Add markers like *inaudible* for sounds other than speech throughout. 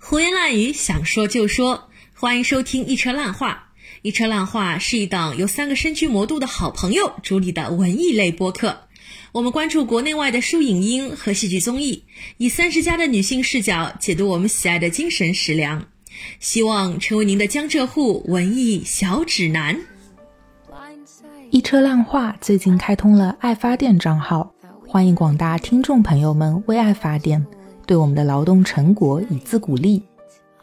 胡言乱语，想说就说。欢迎收听《一车烂话》。《一车烂话》是一档由三个身居魔都的好朋友主理的文艺类播客。我们关注国内外的书影音和戏剧综艺，以三十加的女性视角解读我们喜爱的精神食粮，希望成为您的江浙沪文艺小指南。一车烂话最近开通了爱发电账号，欢迎广大听众朋友们为爱发电，对我们的劳动成果以资鼓励。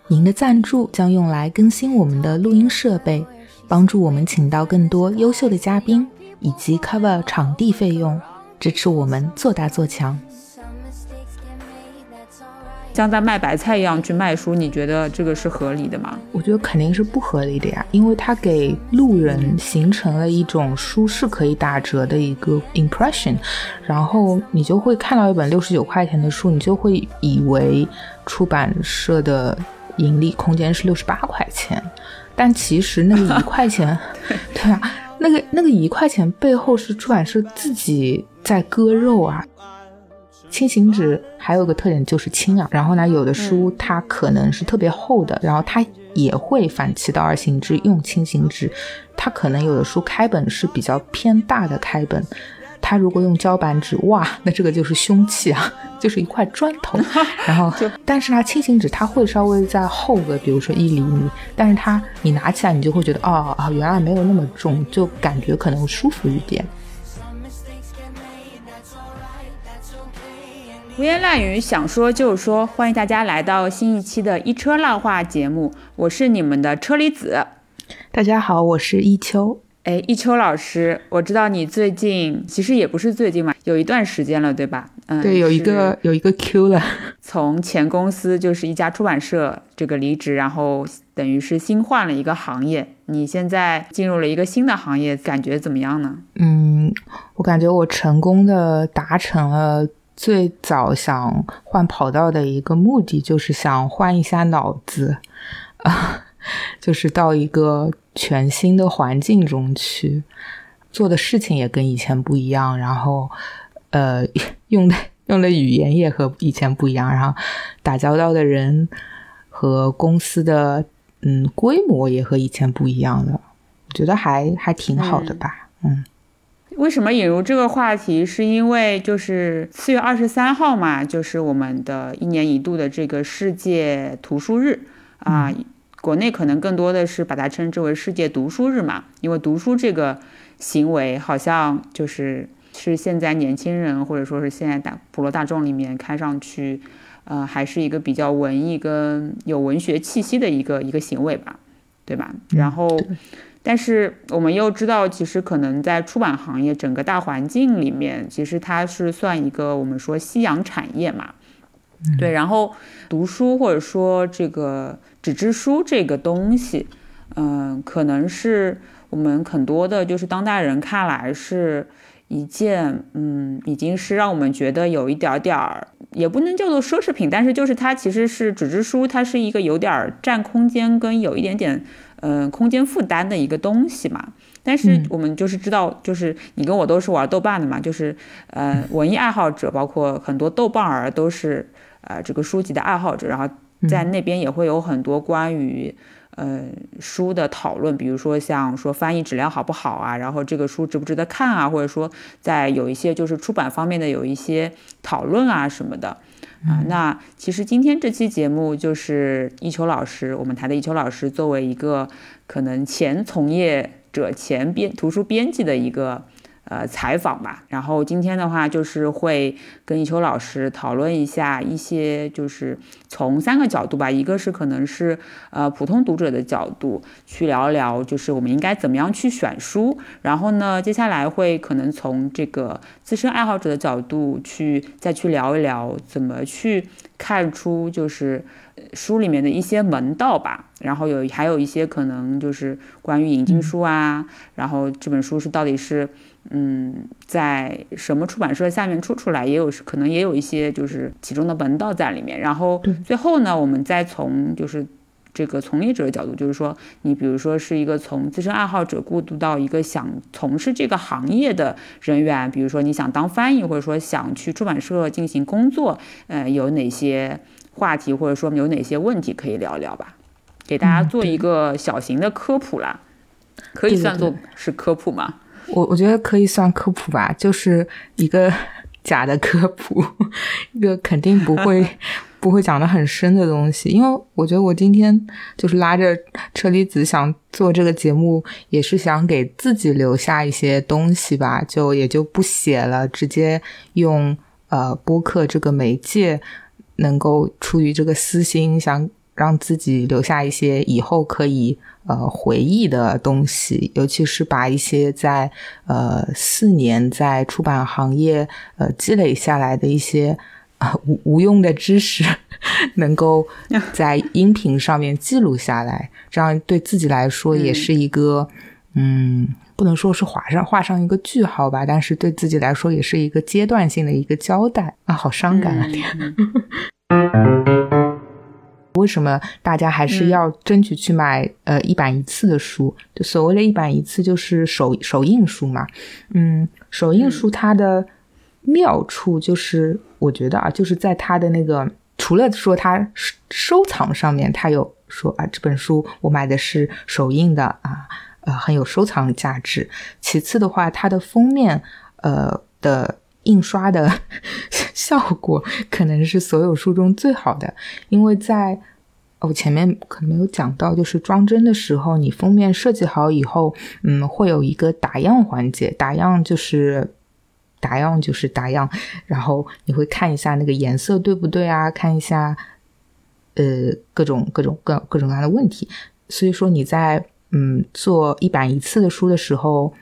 您的赞助将用来更新我们的录音设备，帮助我们请到更多优秀的嘉宾，以及 cover 场地费用，支持我们做大做强。像在卖白菜一样去卖书，你觉得这个是合理的吗？我觉得肯定是不合理的呀，因为它给路人形成了一种书是可以打折的一个 impression，然后你就会看到一本六十九块钱的书，你就会以为出版社的盈利空间是六十八块钱，但其实那个一块钱，*laughs* 对啊，那个那个一块钱背后是出版社自己在割肉啊。轻型纸还有个特点就是轻啊，然后呢，有的书它可能是特别厚的，然后它也会反其道而行之用轻型纸，它可能有的书开本是比较偏大的开本，它如果用胶板纸，哇，那这个就是凶器啊，*laughs* 就是一块砖头。*laughs* 然后，但是呢，轻型纸它会稍微再厚个，比如说一厘米，但是它你拿起来你就会觉得，哦啊，原来没有那么重，就感觉可能舒服一点。胡言乱语，想说就说。欢迎大家来到新一期的一车烂话节目，我是你们的车厘子。大家好，我是一秋。哎，一秋老师，我知道你最近其实也不是最近嘛，有一段时间了，对吧？嗯，对，有一个有一个 Q 了。*laughs* 从前公司就是一家出版社这个离职，然后等于是新换了一个行业。你现在进入了一个新的行业，感觉怎么样呢？嗯，我感觉我成功的达成了。最早想换跑道的一个目的，就是想换一下脑子，啊，*laughs* 就是到一个全新的环境中去，做的事情也跟以前不一样，然后，呃，*laughs* 用的用的语言也和以前不一样，然后打交道的人和公司的嗯规模也和以前不一样了，我觉得还还挺好的吧，嗯。为什么引入这个话题？是因为就是四月二十三号嘛，就是我们的一年一度的这个世界图书日啊。国内可能更多的是把它称之为世界读书日嘛，因为读书这个行为好像就是是现在年轻人或者说是现在大普罗大众里面看上去，呃，还是一个比较文艺跟有文学气息的一个一个行为吧，对吧？然后。但是我们又知道，其实可能在出版行业整个大环境里面，其实它是算一个我们说夕阳产业嘛，对。然后读书或者说这个纸质书这个东西，嗯，可能是我们很多的就是当代人看来是一件，嗯，已经是让我们觉得有一点点儿，也不能叫做奢侈品，但是就是它其实是纸质书，它是一个有点占空间跟有一点点。嗯，空间负担的一个东西嘛，但是我们就是知道，就是你跟我都是玩豆瓣的嘛，就是呃，文艺爱好者，包括很多豆瓣儿都是呃这个书籍的爱好者，然后在那边也会有很多关于呃书的讨论，比如说像说翻译质量好不好啊，然后这个书值不值得看啊，或者说在有一些就是出版方面的有一些讨论啊什么的。啊，那其实今天这期节目就是一秋老师，我们台的一秋老师作为一个可能前从业者、前编图书编辑的一个。呃，采访吧。然后今天的话，就是会跟一秋老师讨论一下一些，就是从三个角度吧。一个是可能是呃普通读者的角度去聊聊，就是我们应该怎么样去选书。然后呢，接下来会可能从这个资深爱好者的角度去再去聊一聊，怎么去看出就是书里面的一些门道吧。然后有还有一些可能就是关于引进书啊，然后这本书是到底是。嗯，在什么出版社下面出出来，也有可能也有一些就是其中的门道在里面。然后最后呢，我们再从就是这个从业者的角度，就是说，你比如说是一个从资深爱好者过渡到一个想从事这个行业的人员，比如说你想当翻译，或者说想去出版社进行工作，呃，有哪些话题，或者说有哪些问题可以聊聊吧？给大家做一个小型的科普啦，可以算作是科普吗？我我觉得可以算科普吧，就是一个 *laughs* 假的科普，一个肯定不会。*laughs* 不会讲的很深的东西，因为我觉得我今天就是拉着车厘子想做这个节目，也是想给自己留下一些东西吧，就也就不写了，直接用呃播客这个媒介，能够出于这个私心，想让自己留下一些以后可以呃回忆的东西，尤其是把一些在呃四年在出版行业呃积累下来的一些。啊，无无用的知识 *laughs* 能够 *laughs* 在音频上面记录下来，这样对自己来说也是一个，嗯，不能说是画上画上一个句号吧，但是对自己来说也是一个阶段性的一个交代啊，好伤感啊！*laughs* 为什么大家还是要争取去买呃一版一次的书？就所谓的一版一次，就是首首印书嘛。嗯，首印书它的。妙处就是，我觉得啊，就是在它的那个，除了说它收藏上面，它有说啊，这本书我买的是首印的啊，呃，很有收藏价值。其次的话，它的封面，呃的印刷的 *laughs* 效果可能是所有书中最好的，因为在我前面可能没有讲到，就是装帧的时候，你封面设计好以后，嗯，会有一个打样环节，打样就是。打样就是打样，然后你会看一下那个颜色对不对啊？看一下，呃，各种各种各各种各样的问题。所以说你在嗯做一版一次的书的时候，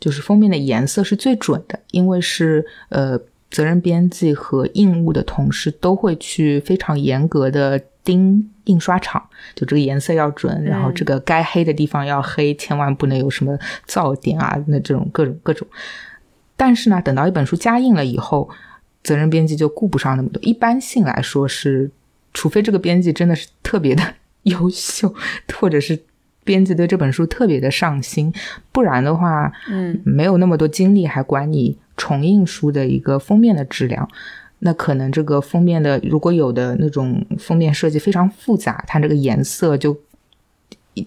就是封面的颜色是最准的，因为是呃责任编辑和印务的同事都会去非常严格的盯印刷厂，就这个颜色要准，然后这个该黑的地方要黑，千万不能有什么噪点啊，那这种各种各种。但是呢，等到一本书加印了以后，责任编辑就顾不上那么多。一般性来说是，除非这个编辑真的是特别的 *laughs* 优秀，或者是编辑对这本书特别的上心，不然的话，嗯，没有那么多精力还管你重印书的一个封面的质量。那可能这个封面的，如果有的那种封面设计非常复杂，它这个颜色就。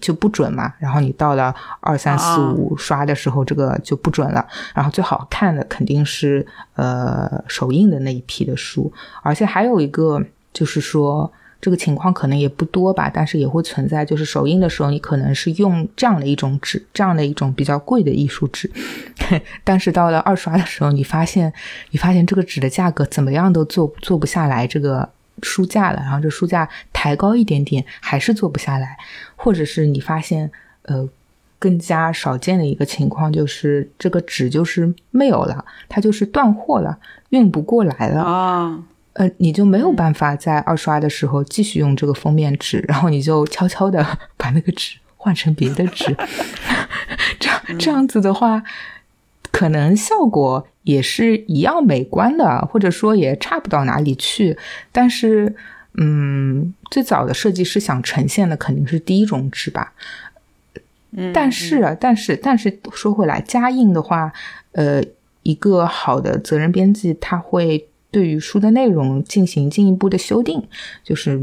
就不准嘛，然后你到了二三四五刷的时候，这个就不准了。然后最好看的肯定是呃首印的那一批的书，而且还有一个就是说这个情况可能也不多吧，但是也会存在，就是首印的时候你可能是用这样的一种纸，这样的一种比较贵的艺术纸，*laughs* 但是到了二刷的时候，你发现你发现这个纸的价格怎么样都做做不下来这个。书架了，然后这书架抬高一点点，还是做不下来，或者是你发现，呃，更加少见的一个情况就是这个纸就是没有了，它就是断货了，运不过来了啊，呃，你就没有办法在二刷的时候继续用这个封面纸，然后你就悄悄的 *laughs* 把那个纸换成别的纸，*laughs* 这样这样子的话，可能效果。也是一样美观的，或者说也差不到哪里去。但是，嗯，最早的设计师想呈现的肯定是第一种纸吧。嗯，但是，但是，但是说回来，加印的话，呃，一个好的责任编辑他会对于书的内容进行进一步的修订，就是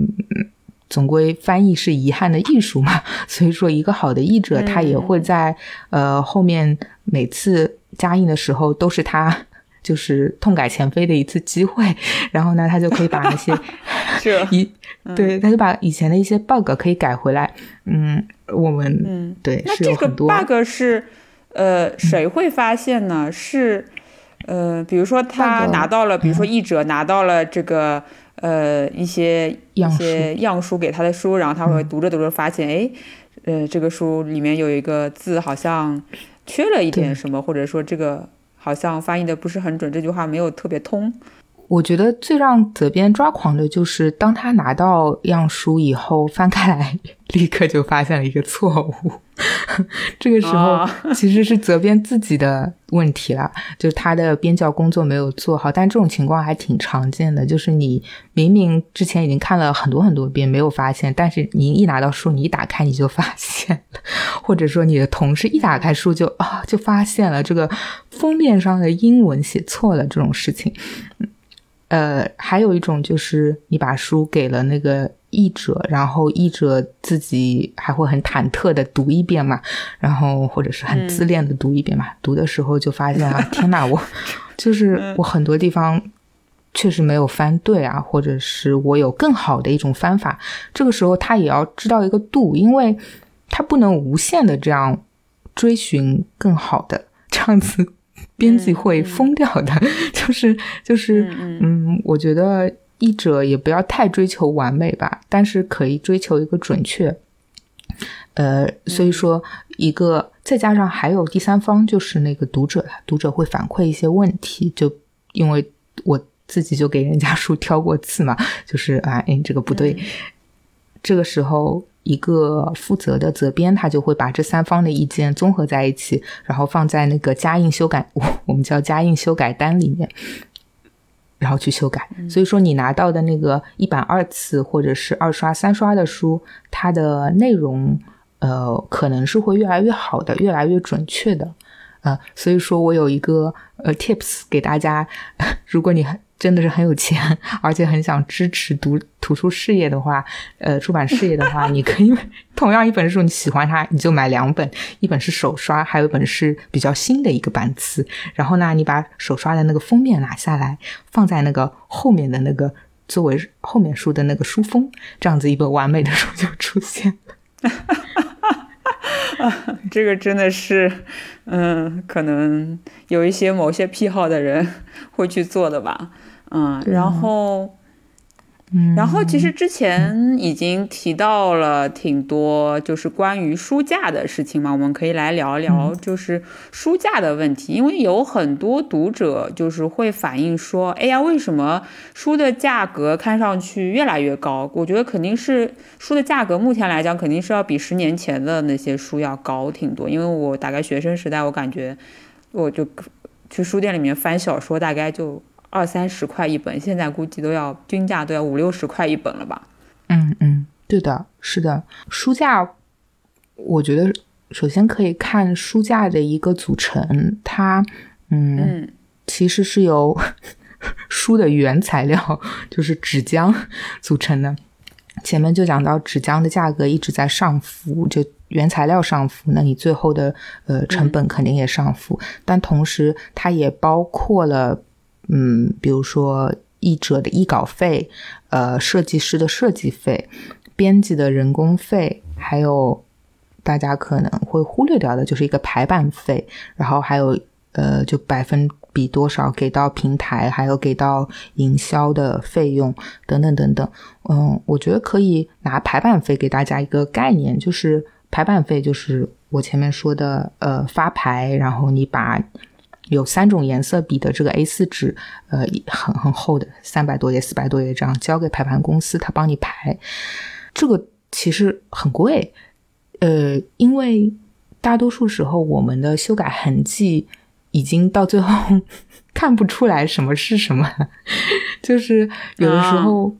总归翻译是遗憾的艺术嘛。*laughs* 所以说，一个好的译者他也会在呃后面每次。加印的时候都是他就是痛改前非的一次机会，然后呢，他就可以把那些 *laughs* 一对，他就把以前的一些 bug 可以改回来。嗯，我们嗯对，那这个 bug 是呃谁会发现呢？是呃，比如说他拿到了，比如说译者拿到了这个呃一些一些样书给他的书，然后他会读着读着发现，哎，呃，这个书里面有一个字好像。缺了一点什么，或者说这个好像翻译的不是很准，这句话没有特别通。我觉得最让责编抓狂的就是，当他拿到样书以后，翻开来，立刻就发现了一个错误。*laughs* 这个时候其实是责编自己的问题了，就是他的编校工作没有做好。但这种情况还挺常见的，就是你明明之前已经看了很多很多遍没有发现，但是你一拿到书，你一打开你就发现了，或者说你的同事一打开书就啊就发现了这个封面上的英文写错了这种事情。呃，还有一种就是你把书给了那个译者，然后译者自己还会很忐忑的读一遍嘛，然后或者是很自恋的读一遍嘛。读的时候就发现啊，*laughs* 天哪，我就是我很多地方确实没有翻对啊，或者是我有更好的一种翻法。这个时候他也要知道一个度，因为他不能无限的这样追寻更好的这样子。编辑会疯掉的，*laughs* 就是就是，嗯，我觉得译者也不要太追求完美吧，但是可以追求一个准确。呃，所以说一个再加上还有第三方，就是那个读者，读者会反馈一些问题，就因为我自己就给人家书挑过刺嘛，就是啊，哎，这个不对，这个时候。一个负责的责编，他就会把这三方的意见综合在一起，然后放在那个加印修改，我们叫加印修改单里面，然后去修改。所以说，你拿到的那个一版二次或者是二刷、三刷的书，它的内容，呃，可能是会越来越好的，越来越准确的。啊，所以说我有一个呃 tips 给大家，*laughs* 如果你很。真的是很有钱，而且很想支持读图书事业的话，呃，出版事业的话，你可以同样一本书，你喜欢它，你就买两本，一本是手刷，还有一本是比较新的一个版次。然后呢，你把手刷的那个封面拿下来，放在那个后面的那个作为后面书的那个书封，这样子一本完美的书就出现了。啊，*laughs* 这个真的是，嗯，可能有一些某些癖好的人会去做的吧。嗯，然后，然后其实之前已经提到了挺多，就是关于书架的事情嘛，我们可以来聊一聊，就是书架的问题，因为有很多读者就是会反映说，哎呀，为什么书的价格看上去越来越高？我觉得肯定是书的价格目前来讲，肯定是要比十年前的那些书要高挺多，因为我大概学生时代，我感觉我就去书店里面翻小说，大概就。二三十块一本，现在估计都要均价都要五六十块一本了吧？嗯嗯，对的，是的。书架，我觉得首先可以看书架的一个组成，它嗯，其实是由 *laughs* 书的原材料就是纸浆组成的。前面就讲到纸浆的价格一直在上浮，就原材料上浮，那你最后的呃成本肯定也上浮，但同时它也包括了。嗯，比如说译者的译稿费，呃，设计师的设计费，编辑的人工费，还有大家可能会忽略掉的，就是一个排版费，然后还有呃，就百分比多少给到平台，还有给到营销的费用等等等等。嗯，我觉得可以拿排版费给大家一个概念，就是排版费就是我前面说的呃发牌，然后你把。有三种颜色笔的这个 A4 纸，呃，很很厚的，三百多页、四百多页这样，交给排盘公司，他帮你排。这个其实很贵，呃，因为大多数时候我们的修改痕迹已经到最后 *laughs* 看不出来什么是什么，就是有的时候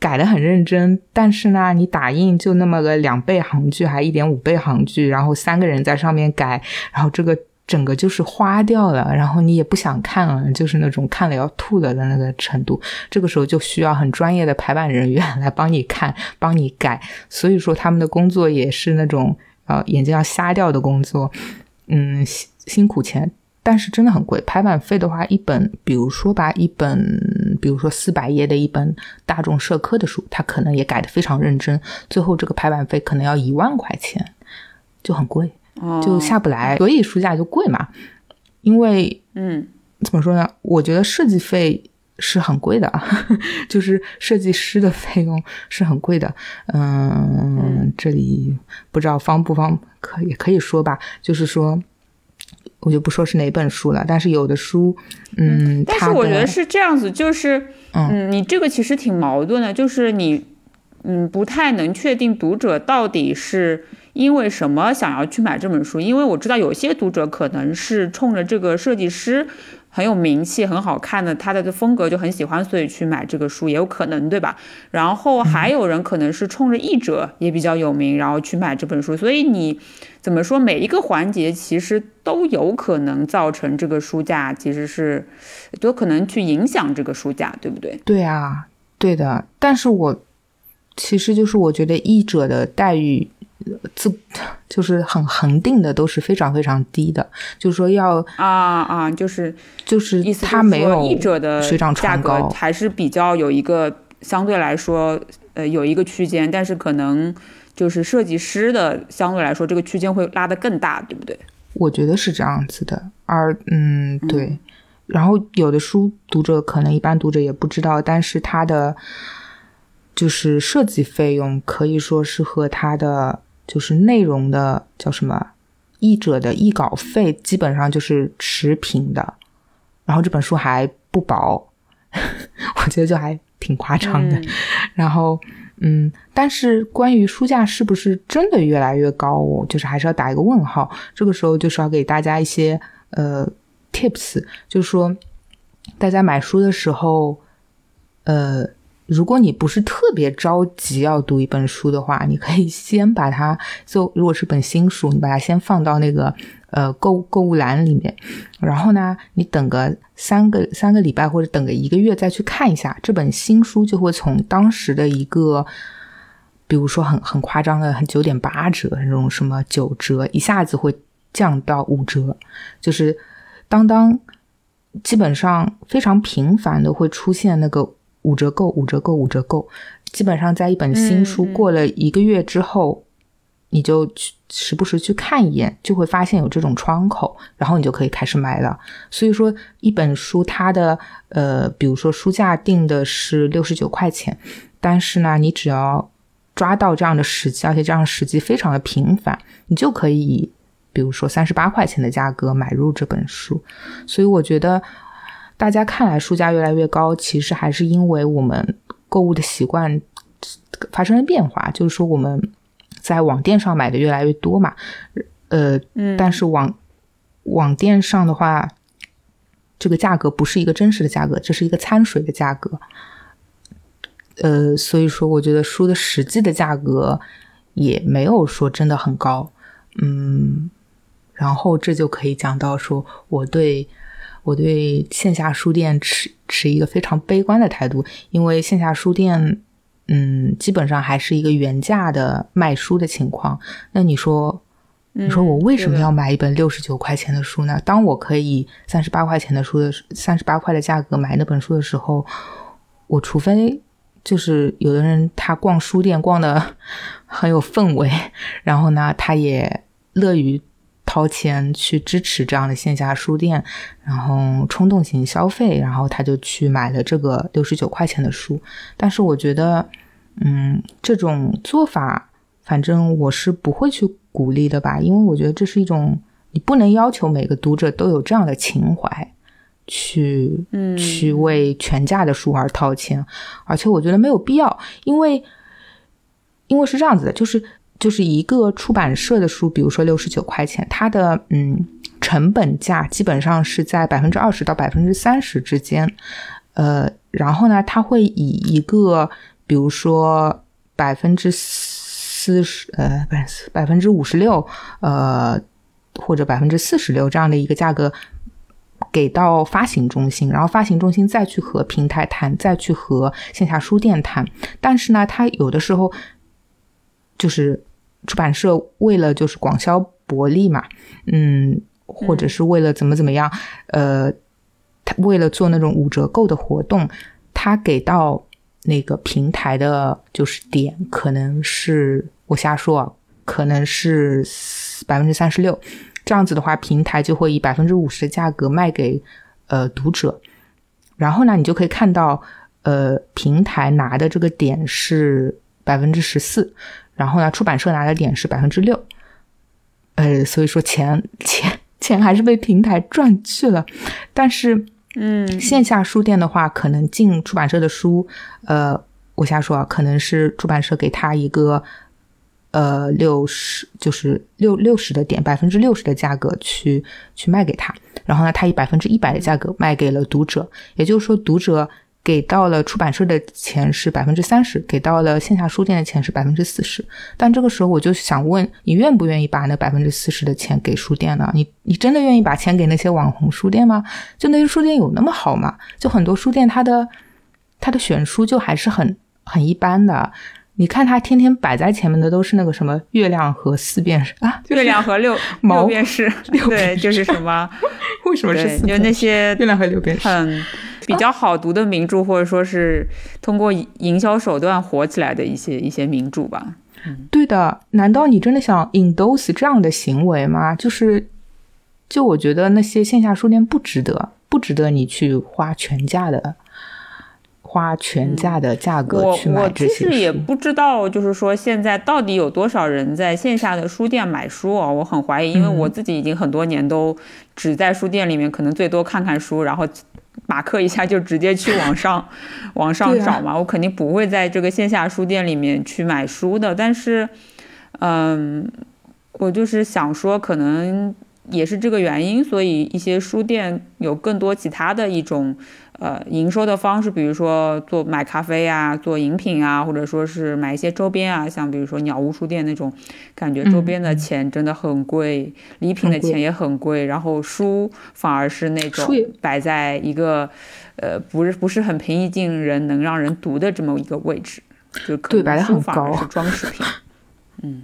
改的很认真，但是呢，你打印就那么个两倍行距，还一点五倍行距，然后三个人在上面改，然后这个。整个就是花掉了，然后你也不想看了，就是那种看了要吐了的那个程度。这个时候就需要很专业的排版人员来帮你看、*laughs* 帮你改。所以说他们的工作也是那种呃眼睛要瞎掉的工作，嗯，辛辛苦钱，但是真的很贵。排版费的话，一本，比如说吧，一本，比如说四百页的一本大众社科的书，他可能也改的非常认真，最后这个排版费可能要一万块钱，就很贵。就下不来，所以书架就贵嘛。因为，嗯，怎么说呢？我觉得设计费是很贵的，*laughs* 就是设计师的费用是很贵的。嗯，这里不知道方不方可也可以说吧，就是说，我就不说是哪本书了，但是有的书，嗯，但是我觉得是这样子，就是嗯，你这个其实挺矛盾的，就是你嗯不太能确定读者到底是因为什么想要去买这本书，因为我知道有些读者可能是冲着这个设计师。很有名气、很好看的，他的风格就很喜欢，所以去买这个书也有可能，对吧？然后还有人可能是冲着译者也比较有名，然后去买这本书。所以你怎么说，每一个环节其实都有可能造成这个书价，其实是都可能去影响这个书价，对不对？对啊，对的。但是我其实就是我觉得译者的待遇。自就是很恒定的，都是非常非常低的。就是说要啊啊，就是就是意思，他没有译者的水涨船高，还是比较有一个相对来说呃有一个区间，但是可能就是设计师的相对来说这个区间会拉得更大，对不对？我觉得是这样子的。而嗯对，然后有的书读者可能一般读者也不知道，但是他的就是设计费用可以说是和它的。就是内容的叫什么，译者的译稿费基本上就是持平的，然后这本书还不薄，*laughs* 我觉得就还挺夸张的。*laughs* 然后，嗯，但是关于书价是不是真的越来越高，我就是还是要打一个问号。这个时候就是要给大家一些呃 tips，就是说大家买书的时候，呃。如果你不是特别着急要读一本书的话，你可以先把它就如果是本新书，你把它先放到那个呃购购物篮里面，然后呢，你等个三个三个礼拜或者等个一个月再去看一下这本新书，就会从当时的一个，比如说很很夸张的九点八折那种什么九折，一下子会降到五折，就是当当基本上非常频繁的会出现那个。五折购，五折购，五折购，基本上在一本新书过了一个月之后，你就去时不时去看一眼，就会发现有这种窗口，然后你就可以开始买了。所以说，一本书它的呃，比如说书价定的是六十九块钱，但是呢，你只要抓到这样的时机，而且这样的时机非常的频繁，你就可以以比如说三十八块钱的价格买入这本书。所以我觉得。大家看来书价越来越高，其实还是因为我们购物的习惯发生了变化。就是说，我们在网店上买的越来越多嘛，呃，但是网网店上的话，这个价格不是一个真实的价格，这是一个掺水的价格。呃，所以说，我觉得书的实际的价格也没有说真的很高。嗯，然后这就可以讲到说我对。我对线下书店持持一个非常悲观的态度，因为线下书店，嗯，基本上还是一个原价的卖书的情况。那你说，你说我为什么要买一本六十九块钱的书呢？当我可以三十八块钱的书的三十八块的价格买那本书的时候，我除非就是有的人他逛书店逛的 *laughs* 很有氛围，然后呢，他也乐于。掏钱去支持这样的线下书店，然后冲动型消费，然后他就去买了这个六十九块钱的书。但是我觉得，嗯，这种做法，反正我是不会去鼓励的吧，因为我觉得这是一种你不能要求每个读者都有这样的情怀，去去为全价的书而掏钱，而且我觉得没有必要，因为因为是这样子的，就是。就是一个出版社的书，比如说六十九块钱，它的嗯成本价基本上是在百分之二十到百分之三十之间，呃，然后呢，它会以一个比如说百分之四十呃不是百分之五十六呃或者百分之四十六这样的一个价格给到发行中心，然后发行中心再去和平台谈，再去和线下书店谈，但是呢，它有的时候就是。出版社为了就是广销薄利嘛，嗯，或者是为了怎么怎么样，呃，他为了做那种五折购的活动，他给到那个平台的就是点可能是我瞎说啊，可能是百分之三十六，这样子的话，平台就会以百分之五十的价格卖给呃读者，然后呢，你就可以看到呃平台拿的这个点是百分之十四。然后呢，出版社拿的点是百分之六，呃，所以说钱 *laughs* 钱钱还是被平台赚去了。但是，嗯，线下书店的话，可能进出版社的书，呃，我瞎说啊，可能是出版社给他一个。呃，六十就是六六十的点，百分之六十的价格去去卖给他，然后呢，他以百分之一百的价格卖给了读者，也就是说，读者给到了出版社的钱是百分之三十，给到了线下书店的钱是百分之四十。但这个时候，我就想问，你愿不愿意把那百分之四十的钱给书店呢？你你真的愿意把钱给那些网红书店吗？就那些书店有那么好吗？就很多书店，它的它的选书就还是很很一般的。你看它天天摆在前面的都是那个什么月亮和四便士啊，月亮和六 *laughs* 六便士，对，就是什么？*laughs* 为什么是四就那些月亮和六便士很比较好读的名著，或者说是通过营销手段火起来的一些一些名著吧？对的，难道你真的想 endorse 这样的行为吗？就是，就我觉得那些线下书店不值得，不值得你去花全价的。花全价的价格去买这些我我其实也不知道，就是说现在到底有多少人在线下的书店买书啊？我很怀疑，因为我自己已经很多年都只在书店里面，可能最多看看书，然后马克一下就直接去网上 *laughs* 网上找嘛。我肯定不会在这个线下书店里面去买书的。但是，嗯，我就是想说，可能也是这个原因，所以一些书店有更多其他的一种。呃，营收的方式，比如说做买咖啡啊，做饮品啊，或者说是买一些周边啊，像比如说鸟屋书店那种，感觉周边的钱真的很贵，礼品的钱也很贵，然后书反而是那种摆在一个呃不是不是很平易近人，能让人读的这么一个位置，就可能书反而是装饰品，嗯。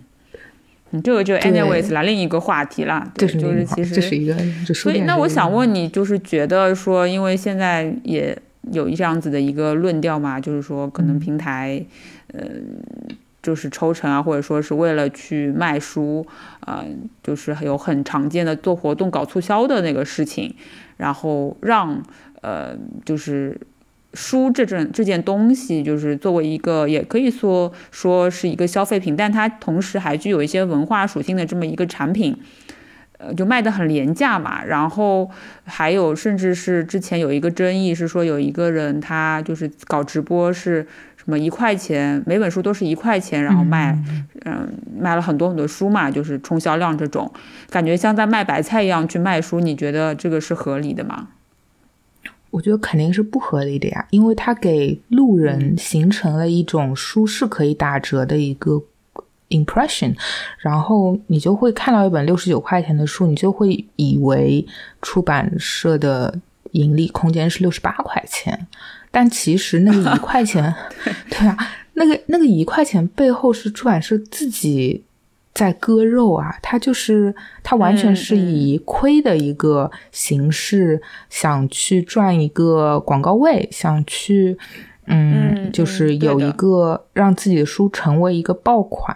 你这个就 anyways 了另一个话题了，对，就是其实这是一个，所以那我想问你，就是觉得说，因为现在也有这样子的一个论调嘛，就是说可能平台，呃，就是抽成啊，或者说是为了去卖书，啊，就是有很常见的做活动搞促销的那个事情，然后让呃，就是。书这种这件东西，就是作为一个，也可以说说是一个消费品，但它同时还具有一些文化属性的这么一个产品，呃，就卖的很廉价嘛。然后还有，甚至是之前有一个争议是说，有一个人他就是搞直播，是什么一块钱每本书都是一块钱，然后卖，嗯，卖了很多很多书嘛，就是冲销量这种，感觉像在卖白菜一样去卖书，你觉得这个是合理的吗？我觉得肯定是不合理的呀，因为它给路人形成了一种书是可以打折的一个 impression，然后你就会看到一本六十九块钱的书，你就会以为出版社的盈利空间是六十八块钱，但其实那个一块钱，*laughs* 对啊，那个那个一块钱背后是出版社自己。在割肉啊，他就是他完全是以亏的一个形式，想去赚一个广告位，想去，嗯，就是有一个让自己的书成为一个爆款。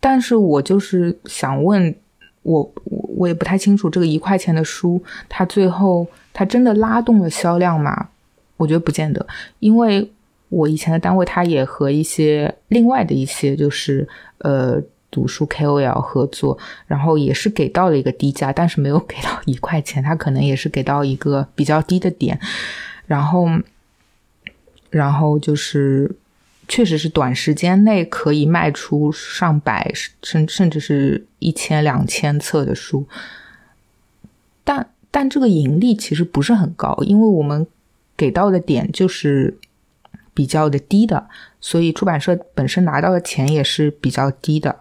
但是我就是想问，我我我也不太清楚这个一块钱的书，它最后它真的拉动了销量吗？我觉得不见得，因为我以前的单位它也和一些另外的一些就是呃。读书 KOL 合作，然后也是给到了一个低价，但是没有给到一块钱，*laughs* 他可能也是给到一个比较低的点，然后，然后就是确实是短时间内可以卖出上百甚甚至是一千两千册的书，但但这个盈利其实不是很高，因为我们给到的点就是比较的低的，所以出版社本身拿到的钱也是比较低的。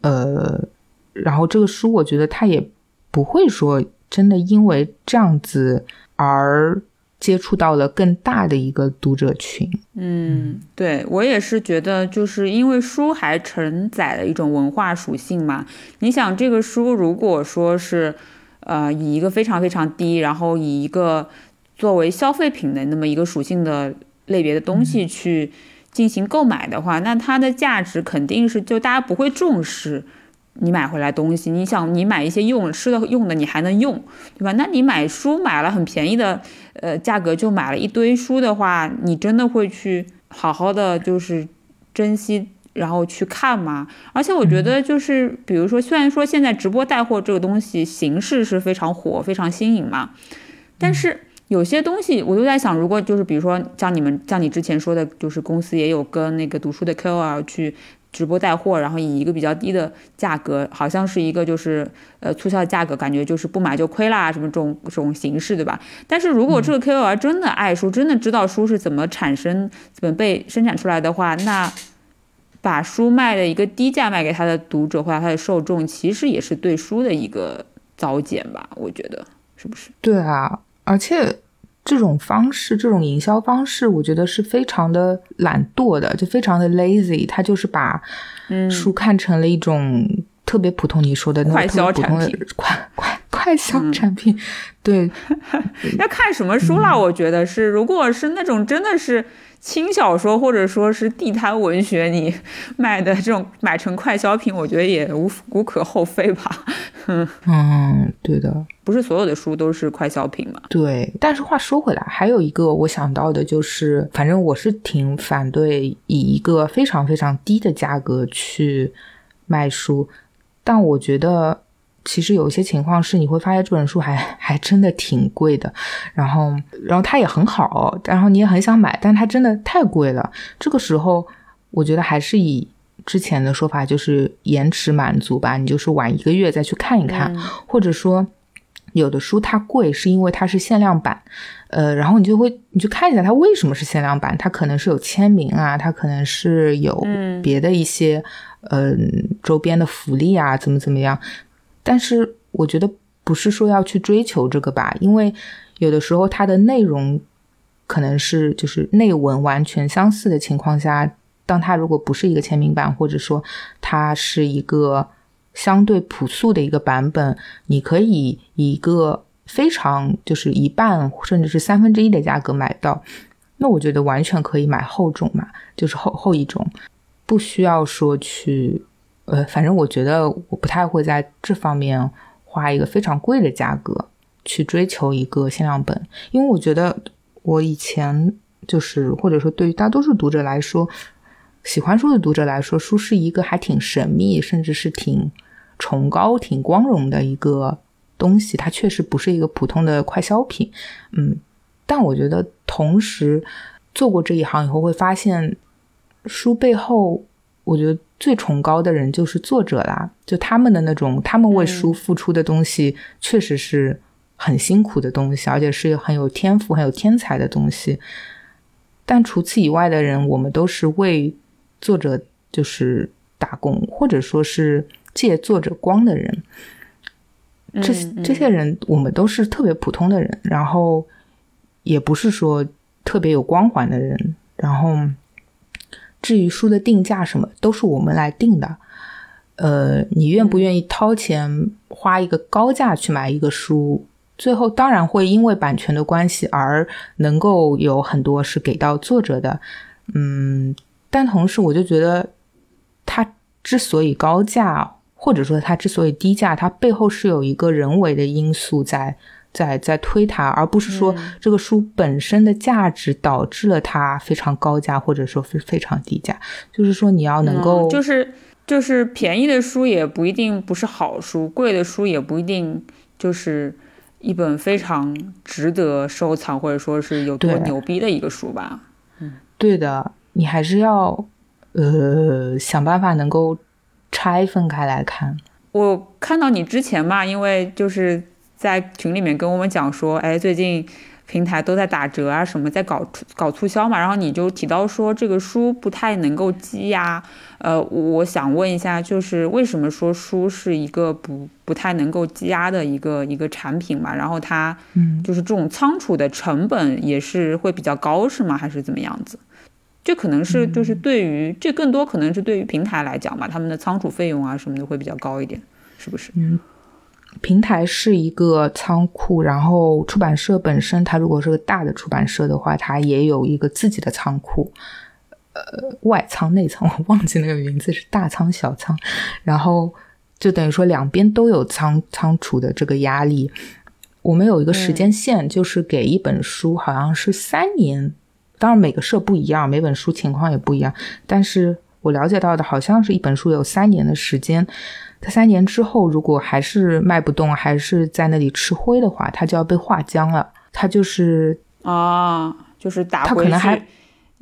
呃，然后这个书，我觉得它也不会说真的因为这样子而接触到了更大的一个读者群。嗯，对我也是觉得，就是因为书还承载了一种文化属性嘛。你想，这个书如果说是呃以一个非常非常低，然后以一个作为消费品的那么一个属性的类别的东西去。进行购买的话，那它的价值肯定是就大家不会重视你买回来东西。你想，你买一些用吃的用的，你还能用，对吧？那你买书买了很便宜的，呃，价格就买了一堆书的话，你真的会去好好的就是珍惜然后去看吗。而且我觉得就是，比如说，虽然说现在直播带货这个东西形式是非常火、非常新颖嘛，但是有些东西我就在想，如果就是比如说像你们像你之前说的，就是公司也有跟那个读书的 KOL 去。直播带货，然后以一个比较低的价格，好像是一个就是呃促销价格，感觉就是不买就亏啦，什么这种这种形式，对吧？但是如果这个 KOL 真的爱书，真的知道书是怎么产生、怎么被生产出来的话，那把书卖的一个低价卖给他的读者或者他的受众，其实也是对书的一个糟践吧？我觉得是不是？对啊，而且。这种方式，这种营销方式，我觉得是非常的懒惰的，就非常的 lazy。他就是把书看成了一种特别普通，你说的那种快通的 *laughs* 快快快销产品。对，*laughs* 要看什么书啦？我觉得是，如果是那种真的是。轻小说或者说是地摊文学，你卖的这种买成快消品，我觉得也无无可厚非吧。*laughs* 嗯，对的，不是所有的书都是快消品嘛。对，但是话说回来，还有一个我想到的就是，反正我是挺反对以一个非常非常低的价格去卖书，但我觉得。其实有一些情况是，你会发现这本书还 *laughs* 还真的挺贵的，然后，然后它也很好，然后你也很想买，但它真的太贵了。这个时候，我觉得还是以之前的说法，就是延迟满足吧，你就是晚一个月再去看一看，或者说有的书它贵是因为它是限量版，呃，然后你就会你去看一下它为什么是限量版，它可能是有签名啊，它可能是有别的一些嗯周边的福利啊，怎么怎么样。但是我觉得不是说要去追求这个吧，因为有的时候它的内容可能是就是内文完全相似的情况下，当它如果不是一个签名版，或者说它是一个相对朴素的一个版本，你可以以一个非常就是一半甚至是三分之一的价格买到，那我觉得完全可以买厚种嘛，就是厚厚一种，不需要说去。呃，反正我觉得我不太会在这方面花一个非常贵的价格去追求一个限量本，因为我觉得我以前就是或者说对于大多数读者来说，喜欢书的读者来说，书是一个还挺神秘，甚至是挺崇高、挺光荣的一个东西。它确实不是一个普通的快消品，嗯。但我觉得同时做过这一行以后，会发现书背后，我觉得。最崇高的人就是作者啦，就他们的那种，他们为书付出的东西，确实是很辛苦的东西，而且是很有天赋、很有天才的东西。但除此以外的人，我们都是为作者就是打工，或者说是借作者光的人。这这些人，我们都是特别普通的人，然后也不是说特别有光环的人，然后。至于书的定价什么，都是我们来定的。呃，你愿不愿意掏钱花一个高价去买一个书？最后当然会因为版权的关系而能够有很多是给到作者的。嗯，但同时我就觉得，它之所以高价，或者说它之所以低价，它背后是有一个人为的因素在。在在推它，而不是说这个书本身的价值导致了它非常高价，或者说非非常低价。就是说你要能够，就是就是便宜的书也不一定不是好书，贵的书也不一定就是一本非常值得收藏，或者说是有多牛逼的一个书吧。嗯，对的，你还是要呃想办法能够拆分开来看。我看到你之前嘛，因为就是。在群里面跟我们讲说，哎，最近平台都在打折啊，什么在搞搞促销嘛，然后你就提到说这个书不太能够积压，呃，我想问一下，就是为什么说书是一个不不太能够积压的一个一个产品嘛？然后它，嗯，就是这种仓储的成本也是会比较高，是吗？还是怎么样子？这可能是就是对于这更多可能是对于平台来讲嘛，他们的仓储费用啊什么的会比较高一点，是不是？嗯。平台是一个仓库，然后出版社本身，它如果是个大的出版社的话，它也有一个自己的仓库，呃，外仓、内仓，*laughs* 我忘记那个名字是大仓、小仓，然后就等于说两边都有仓仓储的这个压力。我们有一个时间线，就是给一本书好像是三年，当然每个社不一样，每本书情况也不一样，但是我了解到的好像是一本书有三年的时间，它三年之后如果还是卖不动，还是在那里吃灰的话，他就要被画浆了。他就是啊，就是打他可能还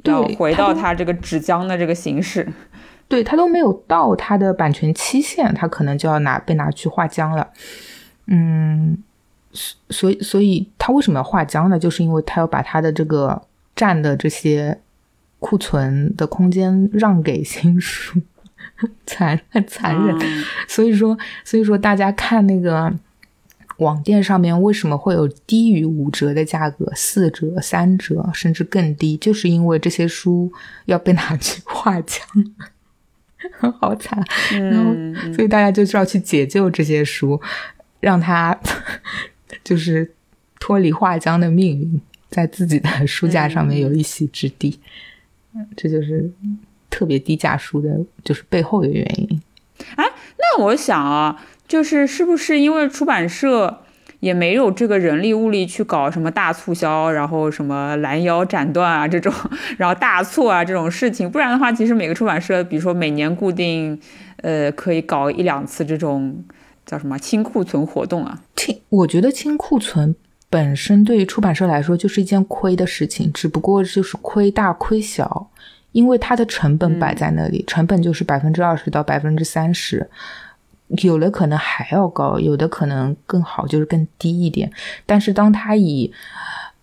要回到他这个纸浆的这个形式。对，他都没有到他的版权期限，他可能就要拿被拿去画浆了。嗯，所以所以他为什么要画浆呢？就是因为他要把他的这个占的这些。库存的空间让给新书，*laughs* 残很残忍。*laughs* 所以说，所以说大家看那个网店上面为什么会有低于五折的价格，四折、三折甚至更低，就是因为这些书要被拿去画浆，*laughs* 好惨。然后，所以大家就是要去解救这些书，让它就是脱离画浆的命运，在自己的书架上面有一席之地。这就是特别低价书的，就是背后的原因。哎，那我想啊，就是是不是因为出版社也没有这个人力物力去搞什么大促销，然后什么拦腰斩断啊这种，*laughs* 然后大促啊这种事情？不然的话，其实每个出版社，比如说每年固定，呃，可以搞一两次这种叫什么清库存活动啊？清，我觉得清库存。本身对于出版社来说就是一件亏的事情，只不过就是亏大亏小，因为它的成本摆在那里，成本就是百分之二十到百分之三十，有的可能还要高，有的可能更好，就是更低一点。但是当它以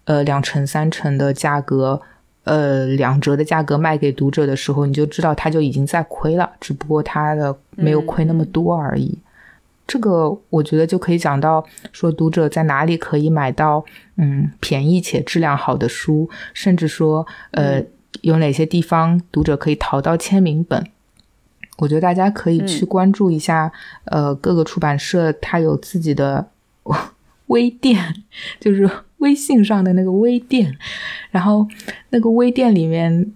呃两成三成的价格，呃两折的价格卖给读者的时候，你就知道它就已经在亏了，只不过它的没有亏那么多而已。这个我觉得就可以讲到说读者在哪里可以买到嗯便宜且质量好的书，甚至说呃有哪些地方读者可以淘到签名本。我觉得大家可以去关注一下，呃各个出版社它有自己的 *laughs* 微店，就是微信上的那个微店，然后那个微店里面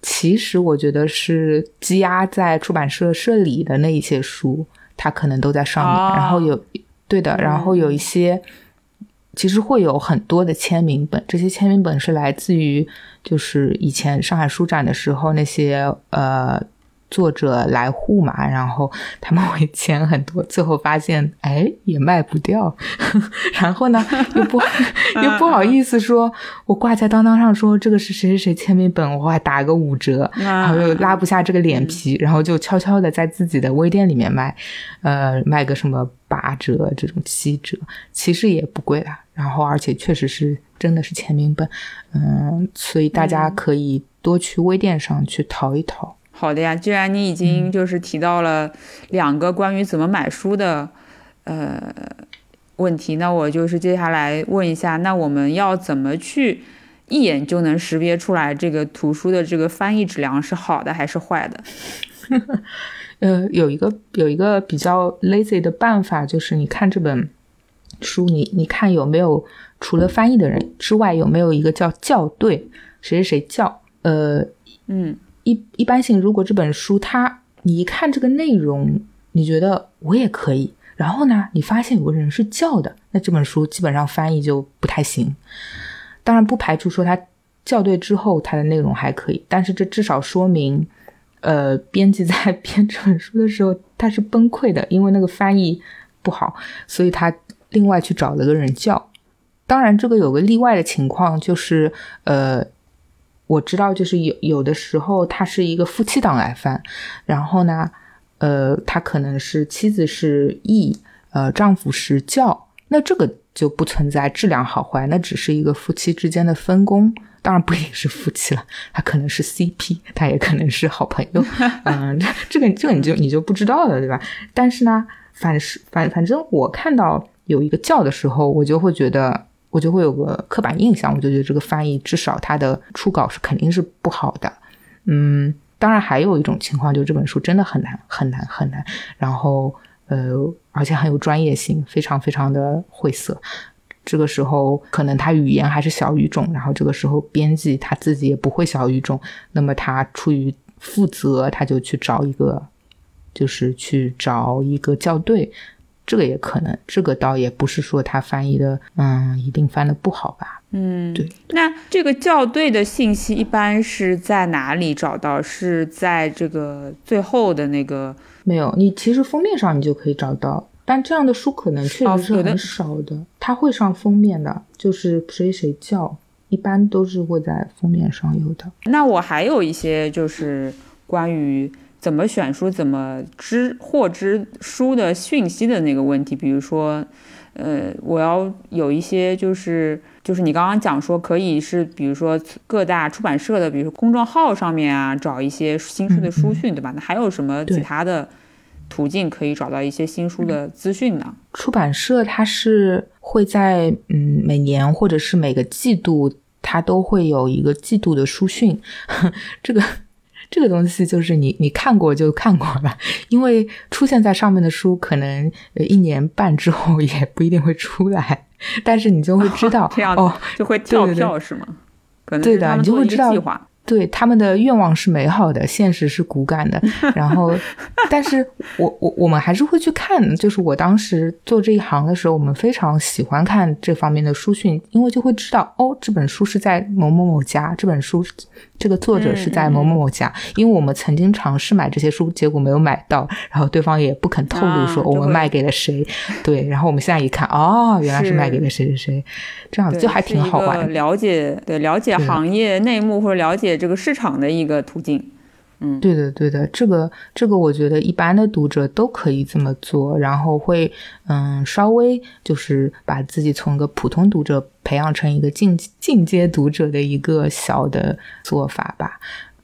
其实我觉得是积压在出版社社里的那一些书。它可能都在上面，然后有对的，然后有一些其实会有很多的签名本，这些签名本是来自于就是以前上海书展的时候那些呃。作者来沪嘛，然后他们会签很多，最后发现 *laughs* 哎也卖不掉，*laughs* 然后呢又不 *laughs* 又不好意思说，我挂在当当上说这个是谁谁谁签名本，我还打个五折，然后又拉不下这个脸皮，然后就悄悄的在自己的微店里面卖，呃卖个什么八折这种七折，其实也不贵啦，然后而且确实是真的是签名本，嗯，所以大家可以多去微店上去淘一淘。好的呀，既然你已经就是提到了两个关于怎么买书的呃问题，那我就是接下来问一下，那我们要怎么去一眼就能识别出来这个图书的这个翻译质量是好的还是坏的？*laughs* 呃，有一个有一个比较 lazy 的办法，就是你看这本书，你你看有没有除了翻译的人之外，有没有一个叫校对谁谁谁校？呃，嗯。一一般性，如果这本书它你一看这个内容，你觉得我也可以，然后呢，你发现有个人是叫的，那这本书基本上翻译就不太行。当然不排除说他校对之后它的内容还可以，但是这至少说明，呃，编辑在 *laughs* 编这本书的时候他是崩溃的，因为那个翻译不好，所以他另外去找了个人叫。当然这个有个例外的情况就是呃。我知道，就是有有的时候，他是一个夫妻档来翻，然后呢，呃，他可能是妻子是义，呃，丈夫是教，那这个就不存在质量好坏，那只是一个夫妻之间的分工，当然不一定是夫妻了，他可能是 CP，他也可能是好朋友，*laughs* 嗯，这个这个你就你就不知道了，对吧？但是呢，反是反反正我看到有一个教的时候，我就会觉得。我就会有个刻板印象，我就觉得这个翻译至少它的初稿是肯定是不好的。嗯，当然还有一种情况，就是这本书真的很难很难很难，然后呃，而且很有专业性，非常非常的晦涩。这个时候可能他语言还是小语种，然后这个时候编辑他自己也不会小语种，那么他出于负责，他就去找一个，就是去找一个校对。这个也可能，这个倒也不是说他翻译的，嗯，一定翻的不好吧。嗯，对。那这个校对的信息一般是在哪里找到？是在这个最后的那个？没有，你其实封面上你就可以找到，但这样的书可能确实是很少的。它会上封面的，就是谁谁叫，一般都是会在封面上有的。那我还有一些就是关于。怎么选书？怎么知获知书的讯息的那个问题？比如说，呃，我要有一些就是就是你刚刚讲说可以是，比如说各大出版社的，比如说公众号上面啊，找一些新书的书讯，对吧？那还有什么其他的途径可以找到一些新书的资讯呢？出版社它是会在嗯每年或者是每个季度，它都会有一个季度的书讯，*laughs* 这个。这个东西就是你你看过就看过吧，因为出现在上面的书可能呃一年半之后也不一定会出来，但是你就会知道哦，就会跳票是吗？可能对的，你就会知道。对他们的愿望是美好的，现实是骨感的。*laughs* 然后，但是我我我们还是会去看。就是我当时做这一行的时候，我们非常喜欢看这方面的书讯，因为就会知道哦，这本书是在某某某家，这本书这个作者是在某某某家。因为我们曾经尝试买这些书，结果没有买到，然后对方也不肯透露说我们卖给了谁。对，然后我们现在一看，哦，原来是卖给了谁谁谁，这样就还挺好玩。了解对了解行业内幕或者了解。这个市场的一个途径，嗯，对的，对的，这个这个，我觉得一般的读者都可以这么做，然后会嗯，稍微就是把自己从一个普通读者培养成一个进进阶读者的一个小的做法吧，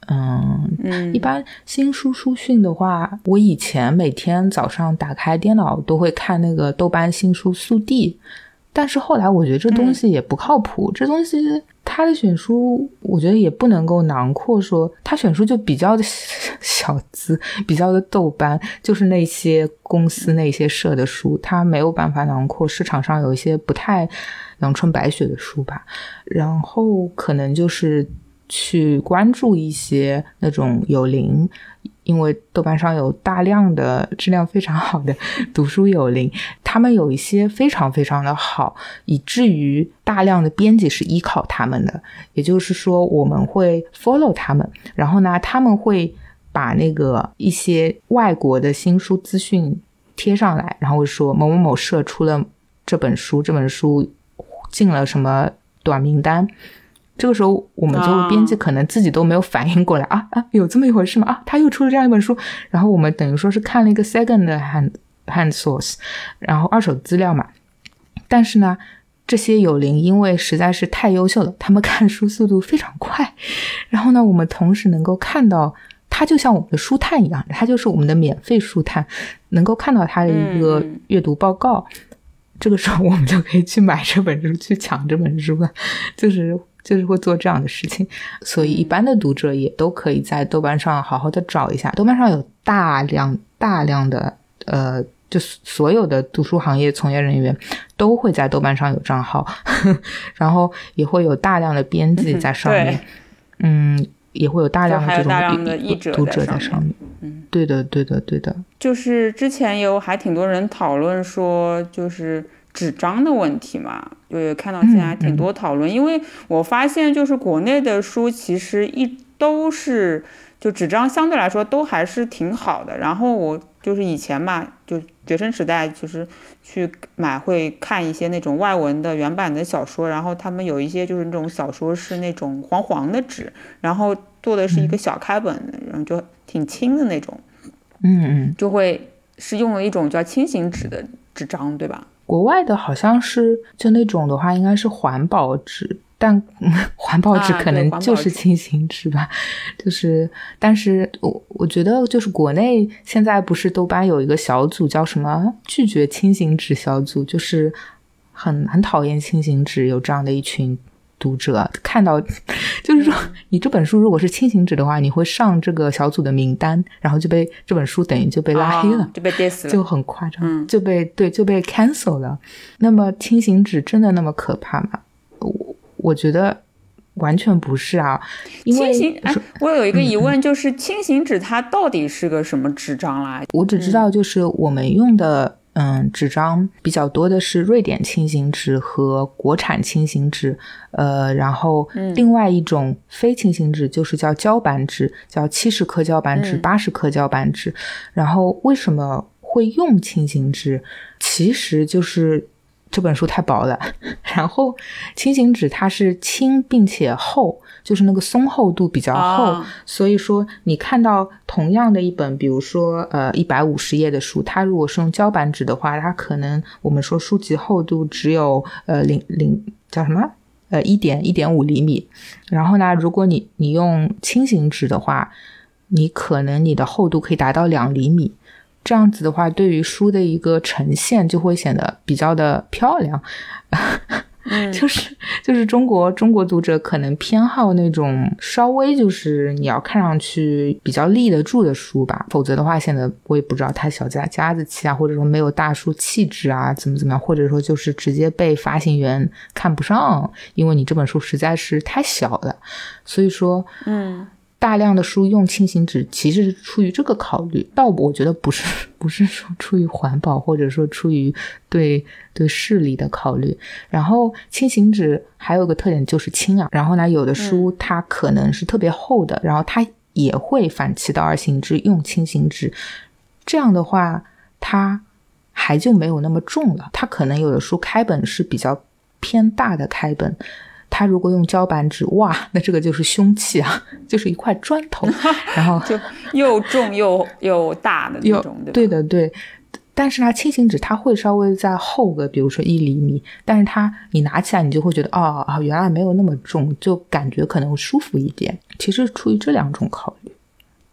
嗯嗯，一般新书书讯的话，我以前每天早上打开电脑都会看那个豆瓣新书速递。但是后来我觉得这东西也不靠谱，这东西他的选书，我觉得也不能够囊括说他选书就比较的小资，*laughs* 比较的豆瓣，就是那些公司那些社的书，他没有办法囊括市场上有一些不太阳春白雪的书吧。然后可能就是去关注一些那种有灵。因为豆瓣上有大量的质量非常好的读书友邻，他们有一些非常非常的好，以至于大量的编辑是依靠他们的。也就是说，我们会 follow 他们，然后呢，他们会把那个一些外国的新书资讯贴上来，然后说某某某社出了这本书，这本书进了什么短名单。这个时候，我们就编辑可能自己都没有反应过来啊啊，有这么一回事吗？啊，他又出了这样一本书，然后我们等于说是看了一个 second hand hand source，然后二手资料嘛。但是呢，这些有灵因为实在是太优秀了，他们看书速度非常快。然后呢，我们同时能够看到，它就像我们的书探一样，它就是我们的免费书探，能够看到它的一个阅读报告。这个时候，我们就可以去买这本书，去抢这本书了，就是。就是会做这样的事情，所以一般的读者也都可以在豆瓣上好好的找一下。豆瓣上有大量大量的呃，就是所有的读书行业从业人员都会在豆瓣上有账号，*laughs* 然后也会有大量的编辑在上面，嗯，也会有大量的这种读者在上面。嗯，对的，对的，对的。就是之前有还挺多人讨论说，就是。纸张的问题嘛，就看到现在挺多讨论，因为我发现就是国内的书其实一都是就纸张相对来说都还是挺好的。然后我就是以前嘛，就学生时代就是去买会看一些那种外文的原版的小说，然后他们有一些就是那种小说是那种黄黄的纸，然后做的是一个小开本，然后就挺轻的那种，嗯嗯，就会是用了一种叫轻型纸的纸张，对吧？国外的好像是就那种的话，应该是环保纸，但 *laughs* 环保纸可能就是轻型纸吧。*laughs* 就是，但是我我觉得就是国内现在不是豆瓣有一个小组叫什么拒绝轻型纸小组，就是很很讨厌轻型纸，有这样的一群。读者看到，*laughs* 就是说，你这本书如果是轻型纸的话，你会上这个小组的名单，然后就被这本书等于就被拉黑了，就被 diss 了，就很夸张，就被对就被 cancel 了。那么轻型纸真的那么可怕吗？我我觉得完全不是啊。轻型，我有一个疑问，就是轻型纸它到底是个什么纸张啦？我只知道就是我们用的。嗯，纸张比较多的是瑞典轻型纸和国产轻型纸，呃，然后另外一种非轻型纸就是叫胶板纸，叫七十克胶板纸、八十克胶板纸。然后为什么会用轻型纸？其实就是这本书太薄了，*laughs* 然后轻型纸它是轻并且厚。就是那个松厚度比较厚，所以说你看到同样的一本，比如说呃一百五十页的书，它如果是用胶板纸的话，它可能我们说书籍厚度只有呃零零叫什么呃一点一点五厘米。然后呢，如果你你用轻型纸的话，你可能你的厚度可以达到两厘米。这样子的话，对于书的一个呈现就会显得比较的漂亮。就是就是中国中国读者可能偏好那种稍微就是你要看上去比较立得住的书吧，否则的话显得我也不知道太小家家子气啊，或者说没有大叔气质啊，怎么怎么样，或者说就是直接被发行员看不上，因为你这本书实在是太小了，所以说嗯。大量的书用轻型纸，其实是出于这个考虑，倒我觉得不是，*laughs* 不是说出于环保，或者说出于对对视力的考虑。然后轻型纸还有个特点就是轻啊，然后呢，有的书它可能是特别厚的，然后它也会反其道而行之用轻型纸，这样的话它还就没有那么重了。它可能有的书开本是比较偏大的开本。他如果用胶板纸，哇，*laughs* 那这个就是凶器啊，*laughs* 就是一块砖头，*laughs* 然后就又重又又大的那种，对的对。但是它轻型纸它会稍微再厚个，比如说一厘米，但是它你拿起来你就会觉得，哦啊，原来没有那么重，就感觉可能舒服一点。其实出于这两种考虑，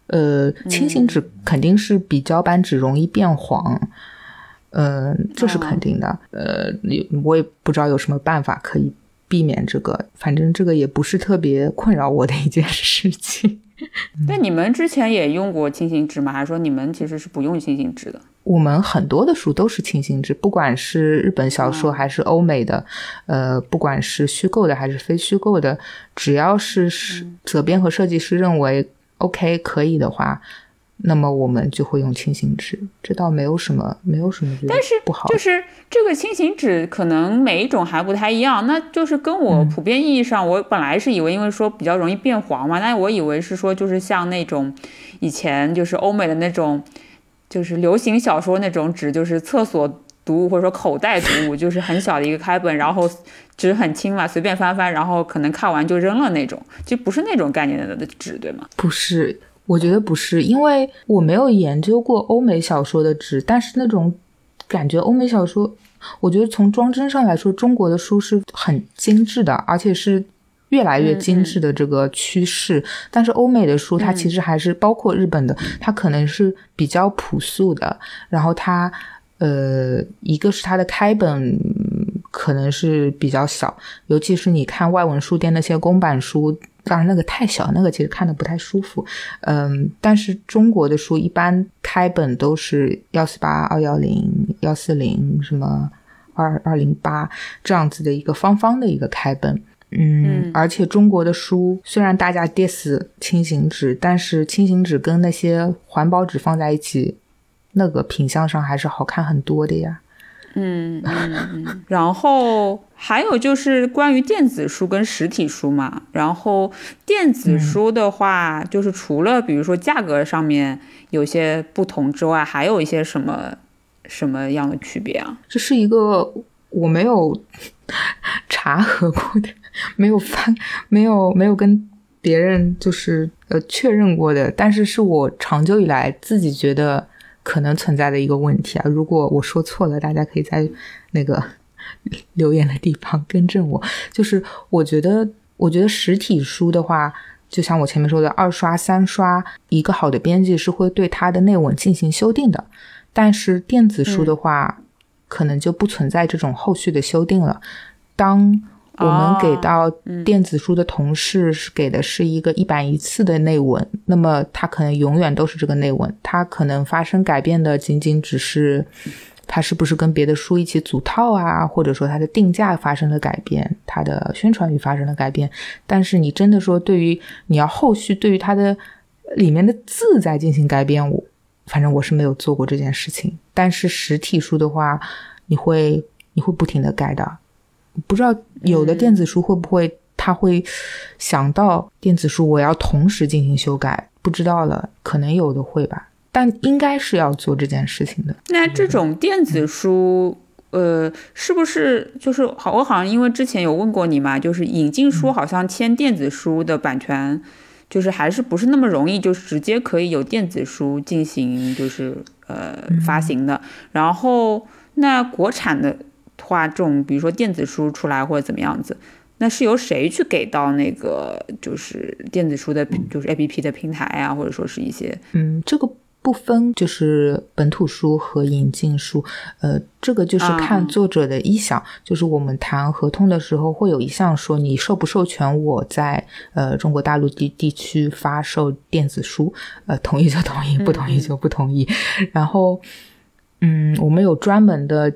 呃，轻型纸肯定是比胶板纸容易变黄，嗯，这是肯定的。呃，我也不知道有什么办法可以。避免这个，反正这个也不是特别困扰我的一件事情。*laughs* 那你们之前也用过轻型纸吗？还是说你们其实是不用轻型纸的？我们很多的书都是轻型纸，不管是日本小说还是欧美的，呃，不管是虚构的还是非虚构的，只要是是责编和设计师认为 OK 可以的话。那么我们就会用轻型纸，这倒没有什么，没有什么但是不好。就是这个轻型纸可能每一种还不太一样，那就是跟我普遍意义上，我本来是以为因为说比较容易变黄嘛，那我以为是说就是像那种以前就是欧美的那种，就是流行小说那种纸，就是厕所读物或者说口袋读物，就是很小的一个开本，然后纸很轻嘛，随便翻翻，然后可能看完就扔了那种，就不是那种概念的纸，对吗？不是。我觉得不是，因为我没有研究过欧美小说的纸，但是那种感觉，欧美小说，我觉得从装帧上来说，中国的书是很精致的，而且是越来越精致的这个趋势。但是欧美的书，它其实还是包括日本的，它可能是比较朴素的。然后它，呃，一个是它的开本可能是比较小，尤其是你看外文书店那些公版书。当然，那个太小，那个其实看的不太舒服。嗯，但是中国的书一般开本都是幺四八、二幺零、幺四零，什么二二零八这样子的一个方方的一个开本。嗯，而且中国的书虽然大家 diss 轻型纸，但是轻型纸跟那些环保纸放在一起，那个品相上还是好看很多的呀。嗯嗯，*laughs* 然后还有就是关于电子书跟实体书嘛。然后电子书的话，就是除了比如说价格上面有些不同之外，还有一些什么什么样的区别啊？这是一个我没有查核过的，没有翻，没有没有跟别人就是呃确认过的，但是是我长久以来自己觉得。可能存在的一个问题啊，如果我说错了，大家可以在那个 *laughs* 留言的地方更正我。就是我觉得，我觉得实体书的话，就像我前面说的，二刷、三刷，一个好的编辑是会对它的内文进行修订的。但是电子书的话，可能就不存在这种后续的修订了。当我们给到电子书的同事是给的是一个一版一次的内文，那么它可能永远都是这个内文，它可能发生改变的仅仅只是它是不是跟别的书一起组套啊，或者说它的定价发生了改变，它的宣传语发生了改变。但是你真的说对于你要后续对于它的里面的字在进行改变，我反正我是没有做过这件事情。但是实体书的话，你会你会不停的改的。不知道有的电子书会不会他会想到电子书我要同时进行修改？不知道了，可能有的会吧，但应该是要做这件事情的。那这种电子书。呃，是不是就是好？我好像因为之前有问过你嘛，就是引进书好像签电子书的版权，就是还是不是那么容易，就是直接可以有电子书进行就是呃发行的。然后那国产的话，这种比如说电子书出来或者怎么样子，那是由谁去给到那个就是电子书的，就是 A P P 的平台啊，或者说是一些嗯这个。不分就是本土书和引进书，呃，这个就是看作者的意向。就是我们谈合同的时候，会有一项说你授不授权我在呃中国大陆地地区发售电子书，呃，同意就同意，不同意就不同意。然后，嗯，我们有专门的，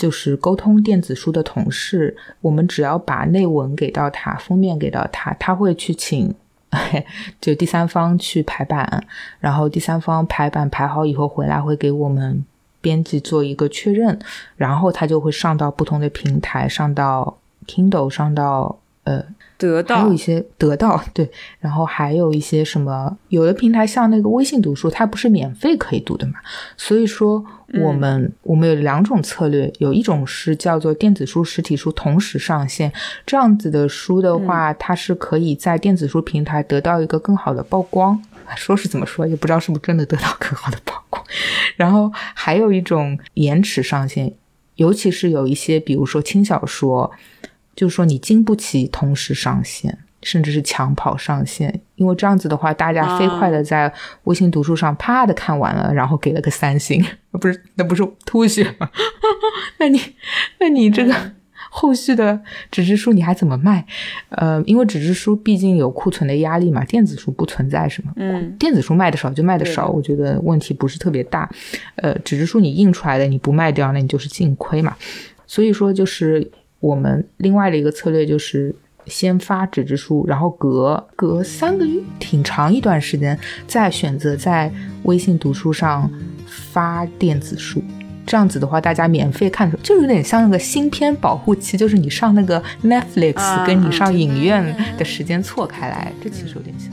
就是沟通电子书的同事，我们只要把内文给到他，封面给到他，他会去请。就第三方去排版，然后第三方排版排好以后回来会给我们编辑做一个确认，然后他就会上到不同的平台，上到 Kindle，上到呃。得到还有一些得到 *laughs* 对，然后还有一些什么，有的平台像那个微信读书，它不是免费可以读的嘛？所以说我们我们有两种策略，有一种是叫做电子书、实体书同时上线，这样子的书的话，它是可以在电子书平台得到一个更好的曝光，*laughs* 说是怎么说，也不知道是不是真的得到更好的曝光。然后还有一种延迟上线，尤其是有一些，比如说轻小说。就是说，你经不起同时上线，甚至是抢跑上线，因为这样子的话，大家飞快的在微信读书上啪的看完了，然后给了个三星，*laughs* 不是那不是吐血吗？*laughs* 那你那你这个后续的纸质书你还怎么卖？呃，因为纸质书毕竟有库存的压力嘛，电子书不存在什么，嗯，电子书卖的少就卖的少，我觉得问题不是特别大。呃，纸质书你印出来的你不卖掉，那你就是净亏嘛。所以说就是。我们另外的一个策略就是先发纸质书，然后隔隔三个月，挺长一段时间，再选择在微信读书上发电子书。这样子的话，大家免费看就有点像那个新片保护期，就是你上那个 Netflix 跟你上影院的时间错开来，这其实有点像。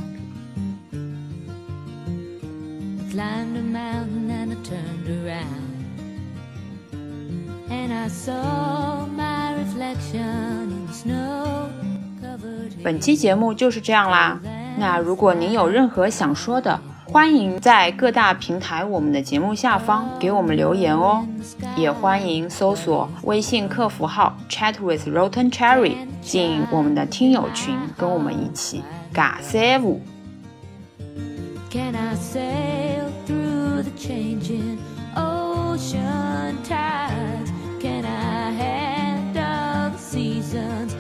本期节目就是这样啦。那如果您有任何想说的，欢迎在各大平台我们的节目下方给我们留言哦。也欢迎搜索微信客服号 Chat with Rotten Cherry 进我们的听友群，跟我们一起尬三五。Can I sail through the changing ocean? seasons